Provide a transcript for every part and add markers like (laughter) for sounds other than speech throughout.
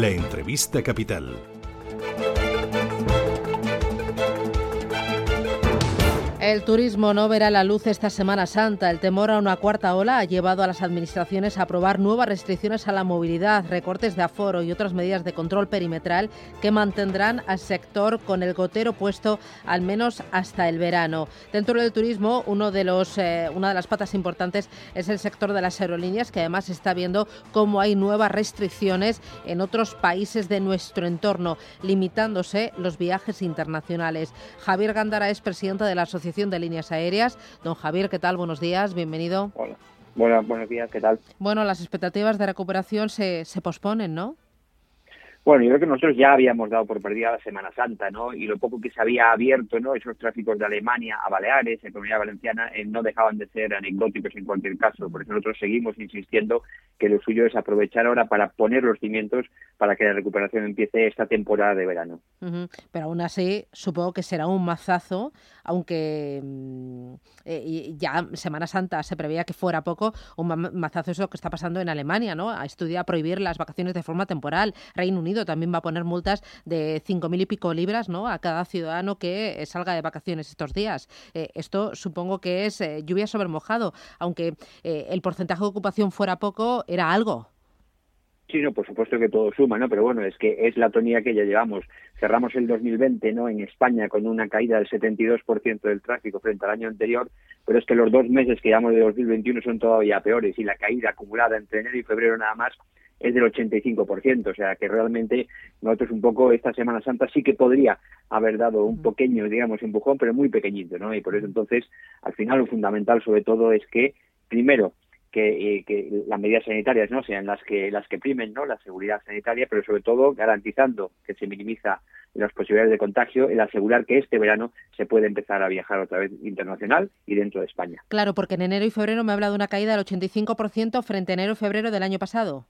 La entrevista capital. El turismo no verá la luz esta Semana Santa. El temor a una cuarta ola ha llevado a las administraciones a aprobar nuevas restricciones a la movilidad, recortes de aforo y otras medidas de control perimetral que mantendrán al sector con el gotero puesto al menos hasta el verano. Dentro del turismo, uno de los, eh, una de las patas importantes es el sector de las aerolíneas, que además está viendo cómo hay nuevas restricciones en otros países de nuestro entorno, limitándose los viajes internacionales. Javier Gándara es presidente de la Asociación de Líneas Aéreas. Don Javier, ¿qué tal? Buenos días, bienvenido. Hola. Bueno, buenos días, ¿qué tal? Bueno, las expectativas de recuperación se, se posponen, ¿no? Bueno, yo creo que nosotros ya habíamos dado por perdida la Semana Santa, ¿no? Y lo poco que se había abierto, ¿no? Esos tráficos de Alemania a Baleares, en Comunidad Valenciana, eh, no dejaban de ser anecdóticos en cualquier caso. Por eso nosotros seguimos insistiendo que lo suyo es aprovechar ahora para poner los cimientos para que la recuperación empiece esta temporada de verano. Pero aún así, supongo que será un mazazo, aunque mm, eh, ya Semana Santa se preveía que fuera poco, un mazazo es lo que está pasando en Alemania, ¿no? A estudiar prohibir las vacaciones de forma temporal. Reino Unido también va a poner multas de cinco mil y pico libras ¿no? a cada ciudadano que eh, salga de vacaciones estos días. Eh, esto supongo que es eh, lluvia sobre mojado, aunque el porcentaje de ocupación fuera poco, era algo. Sí, no, por supuesto que todo suma, ¿no? Pero bueno, es que es la tonía que ya llevamos. Cerramos el 2020, ¿no? En España con una caída del 72% del tráfico frente al año anterior, pero es que los dos meses que llevamos de 2021 son todavía peores y la caída acumulada entre enero y febrero nada más es del 85%, o sea que realmente nosotros un poco esta Semana Santa sí que podría haber dado un pequeño, digamos, empujón, pero muy pequeñito, ¿no? Y por eso entonces, al final lo fundamental sobre todo es que, primero, que, eh, que, las medidas sanitarias no sean las que las que primen no la seguridad sanitaria pero sobre todo garantizando que se minimiza las posibilidades de contagio el asegurar que este verano se puede empezar a viajar otra vez internacional y dentro de España. Claro porque en enero y febrero me ha hablado de una caída del 85% frente a enero y febrero del año pasado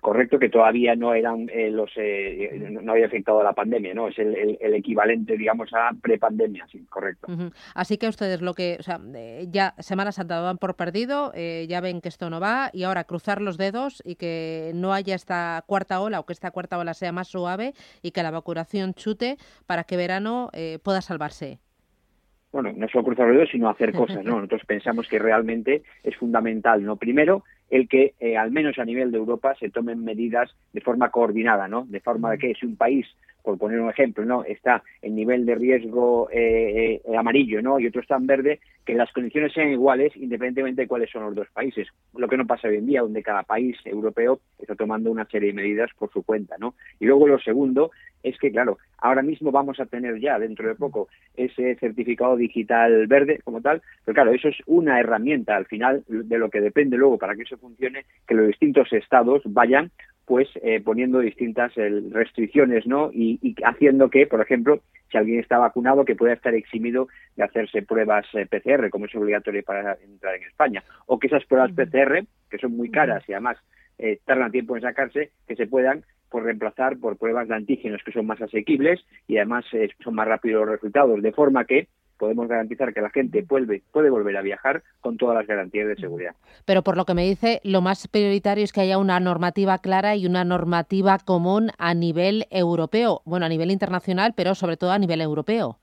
correcto que todavía no eran eh, los eh, no había afectado a la pandemia no es el, el, equivalente digamos a prepandemia sí correcto así que ustedes lo que o sea ya Semana Santa van por perdido eh, ya ven que esto no va y ahora cruzar los dedos y que no haya esta cuarta ola o que esta cuarta ola sea más suave y que la vacunación chute para que verano pueda salvarse bueno, no solo cruzar los dedos, sino hacer cosas, ¿no? (laughs) Nosotros pensamos que realmente es fundamental, ¿no? Primero, el que, eh, al menos a nivel de Europa, se tomen medidas de forma coordinada, ¿no? De forma de que si un país por poner un ejemplo, ¿no? está en nivel de riesgo eh, eh, amarillo ¿no? y otro está en verde, que las condiciones sean iguales independientemente de cuáles son los dos países. Lo que no pasa hoy en día, donde cada país europeo está tomando una serie de medidas por su cuenta. ¿no? Y luego lo segundo es que, claro, ahora mismo vamos a tener ya dentro de poco ese certificado digital verde como tal, pero claro, eso es una herramienta al final de lo que depende luego para que eso funcione, que los distintos estados vayan pues eh, poniendo distintas eh, restricciones, ¿no? Y, haciendo que, por ejemplo, si alguien está vacunado, que pueda estar eximido de hacerse pruebas eh, PCR, como es obligatorio para entrar en España, o que esas pruebas PCR, que son muy caras y además tardan tiempo en sacarse, que se puedan por reemplazar por pruebas de antígenos que son más asequibles y además son más rápidos los resultados, de forma que podemos garantizar que la gente puede, puede volver a viajar con todas las garantías de seguridad. Pero por lo que me dice, lo más prioritario es que haya una normativa clara y una normativa común a nivel europeo, bueno, a nivel internacional, pero sobre todo a nivel europeo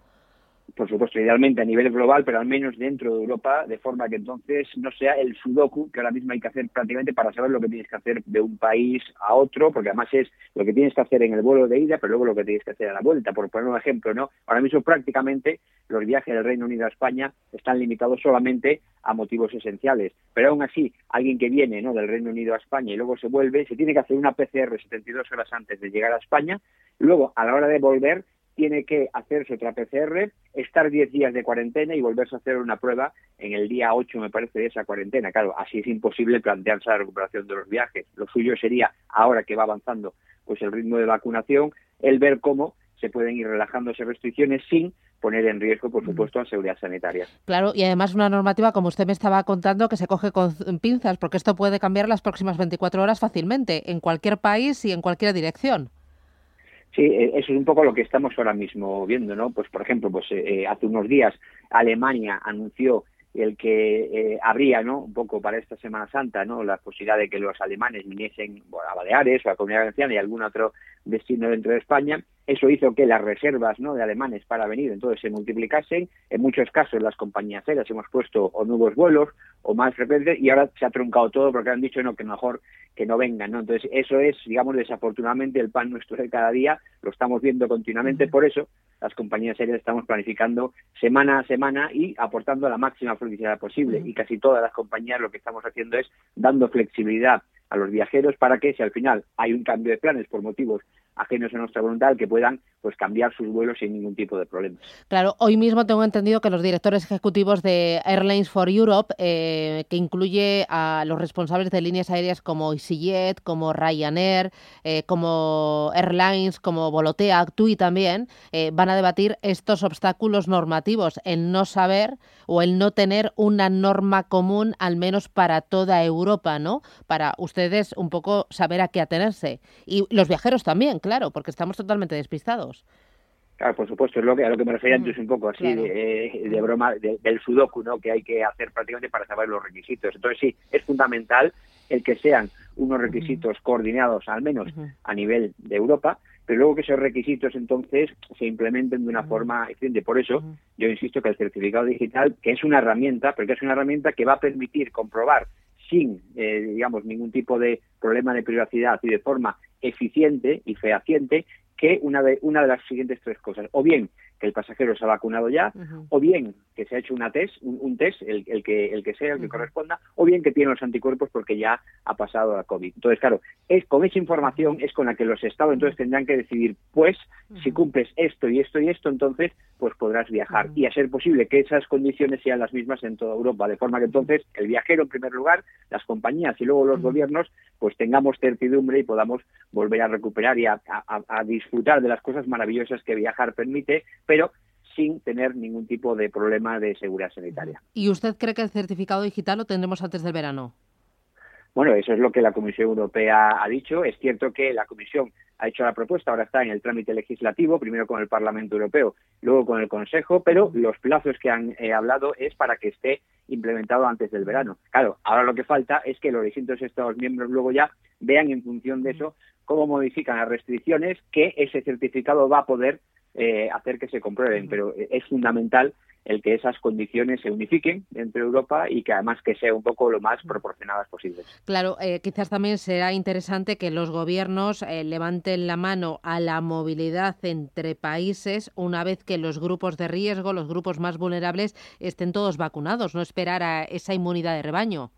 por supuesto, idealmente a nivel global, pero al menos dentro de Europa, de forma que entonces no sea el sudoku que ahora mismo hay que hacer prácticamente para saber lo que tienes que hacer de un país a otro, porque además es lo que tienes que hacer en el vuelo de ida, pero luego lo que tienes que hacer a la vuelta. Por poner un ejemplo, ¿no? Ahora mismo prácticamente los viajes del Reino Unido a España están limitados solamente a motivos esenciales, pero aún así, alguien que viene ¿no? del Reino Unido a España y luego se vuelve, se tiene que hacer una PCR 72 horas antes de llegar a España, luego a la hora de volver tiene que hacerse otra PCR, estar 10 días de cuarentena y volverse a hacer una prueba en el día 8, me parece, de esa cuarentena. Claro, así es imposible plantearse la recuperación de los viajes. Lo suyo sería, ahora que va avanzando pues el ritmo de vacunación, el ver cómo se pueden ir relajando esas restricciones sin poner en riesgo, por supuesto, la seguridad sanitaria. Claro, y además una normativa, como usted me estaba contando, que se coge con pinzas, porque esto puede cambiar las próximas 24 horas fácilmente, en cualquier país y en cualquier dirección. Sí, e, eso es un poco lo que estamos ahora mismo viendo, ¿no? Pues, por ejemplo, pues eh, eh, hace unos días Alemania anunció el que eh, habría, ¿no? Un poco para esta Semana Santa, ¿no? La posibilidad de que los alemanes viniesen a Baleares o a Comunidad Valenciana y algún otro destino dentro de España eso hizo que las reservas ¿no? de alemanes para venir entonces se multiplicasen. En muchos casos las compañías aéreas hemos puesto o nuevos vuelos o más frecuentes y ahora se ha truncado todo porque han dicho no que mejor que no vengan. ¿no? Entonces eso es, digamos, desafortunadamente el pan nuestro de cada día. Lo estamos viendo continuamente. Por eso las compañías aéreas estamos planificando semana a semana y aportando la máxima flexibilidad posible. Y casi todas las compañías lo que estamos haciendo es dando flexibilidad a los viajeros para que si al final hay un cambio de planes por motivos ajenos a nuestra voluntad que puedan pues cambiar sus vuelos sin ningún tipo de problema. Claro, hoy mismo tengo entendido que los directores ejecutivos de Airlines for Europe, eh, que incluye a los responsables de líneas aéreas como EasyJet, como Ryanair, eh, como Airlines, como Volotea, TUI también, eh, van a debatir estos obstáculos normativos, el no saber o el no tener una norma común al menos para toda Europa, ¿no? Para ustedes un poco saber a qué atenerse. Y los viajeros también, claro, porque estamos totalmente despistados. Claro, por supuesto, es lo que, a lo que me refería antes un poco así de, de, broma del sudoku, ¿no? Que hay que hacer prácticamente para saber los requisitos. Entonces sí, es fundamental el que sean unos requisitos coordinados, al menos a nivel de Europa, pero luego que esos requisitos entonces se implementen de una forma eficiente. Por eso yo insisto que el certificado digital, que es una herramienta, porque es una herramienta que va a permitir comprobar sin, eh, digamos, ningún tipo de problema de privacidad y de forma eficiente y fehaciente que una de, una de las siguientes tres cosas. O bien que el pasajero se ha vacunado ya, o bien que se ha hecho una test, un, test, el, el, que, el que sea, el que corresponda, o bien que tiene los anticuerpos porque ya ha pasado la COVID. Entonces, claro, es con esa información es con la que los estados entonces tendrán que decidir, pues, si cumples esto y esto y esto, entonces, pues podrás viajar. Y a ser posible que esas condiciones sean las mismas en toda Europa, de forma que entonces el viajero, en primer lugar, las compañías y luego los gobiernos, pues tengamos certidumbre y podamos volver a recuperar y a, a disfrutar de las cosas maravillosas que viajar permite, pero sin tener ningún tipo de problema de seguridad sanitaria. ¿Y usted cree que el certificado digital lo tendremos antes del verano? Bueno, eso es lo que la Comisión Europea ha dicho. Es cierto que la Comisión ha hecho la propuesta, ahora está en el trámite legislativo, primero con el Parlamento Europeo, luego con el Consejo, pero los plazos que han eh, hablado es para que esté implementado antes del verano. Claro, ahora lo que falta es que los distintos Estados miembros luego ya vean en función de eso cómo modifican las restricciones que ese certificado va a poder eh, hacer que se comprueben, pero eh, es fundamental el que esas condiciones se unifiquen entre Europa y que además que sea un poco lo más proporcionadas posibles. Claro, eh, quizás también será interesante que los gobiernos levanten la mano a la movilidad entre países una vez que los grupos de riesgo, los grupos más vulnerables, estén todos vacunados, no esperar a esa inmunidad de rebaño.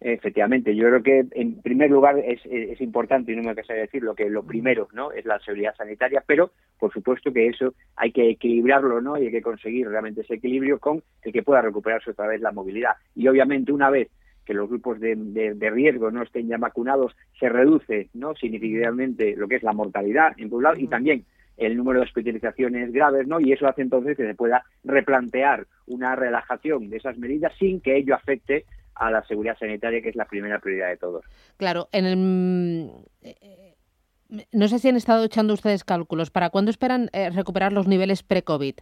Efectivamente, yo creo que en primer lugar es, es importante, y no me de decirlo, que lo primero no es la seguridad sanitaria, pero por supuesto que eso hay que equilibrarlo ¿no? y hay que conseguir realmente ese equilibrio con el que pueda recuperarse otra vez la movilidad. Y obviamente una vez que los grupos de, de, riesgo no estén ya vacunados, se reduce ¿no? significativamente lo que es la mortalidad en un lado y también el número de hospitalizaciones graves, ¿no? Y eso hace entonces que se pueda replantear una relajación de esas medidas sin que ello afecte a la seguridad sanitaria, que es la primera prioridad de todos. Claro, en el... Eh, no sé si han estado echando ustedes cálculos. ¿Para cuándo esperan eh, recuperar los niveles pre-COVID?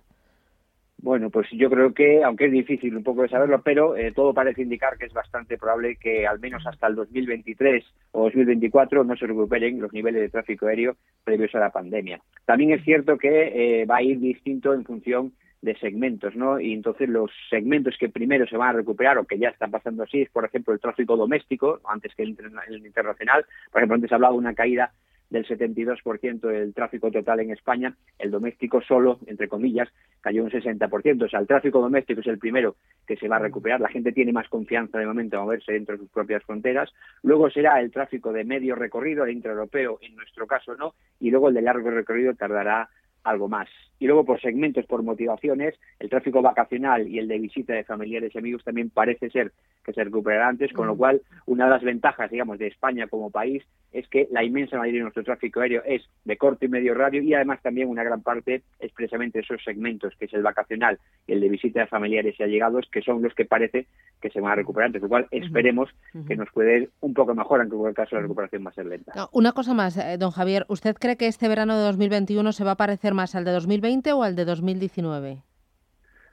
Bueno, pues yo creo que, aunque es difícil un poco de saberlo, pero eh, todo parece indicar que es bastante probable que al menos hasta el 2023 o 2024 no se recuperen los niveles de tráfico aéreo previos a la pandemia. También es cierto que va a ir distinto en función de segmentos, ¿no? Y entonces los segmentos que primero se van a recuperar o que ya están pasando así es, por ejemplo, el tráfico doméstico, antes que el, internacional. Por ejemplo, antes hablaba de una caída del 72% del tráfico total en España, el doméstico solo, entre comillas, cayó un 60%. O sea, el tráfico doméstico es el primero que se va a recuperar. La gente tiene más confianza de momento a moverse dentro de sus propias fronteras. Luego será el tráfico de medio recorrido, el intraeuropeo, en nuestro caso no, y luego el de largo recorrido tardará algo más. Y luego por segmentos, por motivaciones, el tráfico vacacional y el de visita de familiares y amigos también parece ser que se recuperará antes, con lo mm. cual una de las ventajas, digamos, de España como país es que la inmensa mayoría de nuestro tráfico aéreo es de corto y medio radio y además también una gran parte es precisamente esos segmentos, que es el vacacional y el de visita de familiares y allegados, que son los que parece que se van a recuperar antes, lo cual esperemos que nos puede ir un poco mejor, aunque en cualquier caso la recuperación va a ser lenta. una cosa más, eh, don Javier, ¿usted cree que este verano de 2021 se va a parecer más al de 2020 o al de 2019?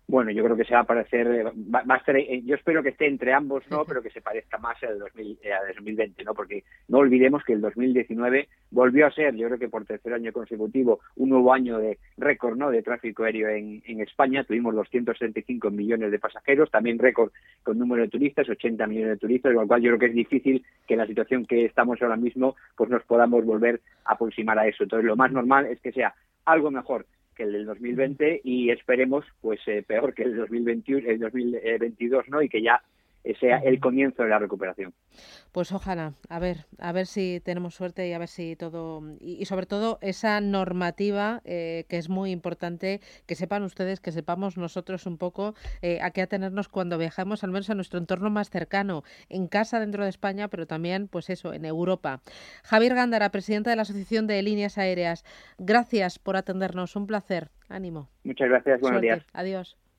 Bueno, yo creo que se va a parecer, eh, va, a estar, eh, yo espero que esté entre ambos, ¿no? Pero que se parezca más al 2020, eh, ¿no? Porque no olvidemos que el 2019 volvió a ser, yo creo que por tercer año consecutivo, un nuevo año de récord, ¿no? De tráfico aéreo en, en España. Tuvimos 265 millones de pasajeros, también récord con número de turistas, 80 millones de turistas, con lo cual yo creo que es difícil que en la situación que estamos ahora mismo, pues nos podamos volver a aproximar a eso. Entonces, lo más normal es que sea algo mejor que el del 2020 y esperemos pues eh, peor que el 2021 el 2022 no y que ya sea el comienzo de la recuperación. Pues ojalá, a ver, a ver si tenemos suerte y a ver si todo y, sobre todo esa normativa eh, que es muy importante que sepan ustedes, que sepamos nosotros un poco eh, a qué atenernos cuando viajamos, al menos a nuestro entorno más cercano, en casa dentro de España, pero también, pues eso, en Europa. Javier Gándara, presidente de la Asociación de Líneas Aéreas, gracias por atendernos, un placer. Ánimo. Muchas gracias, buenos días. Adiós.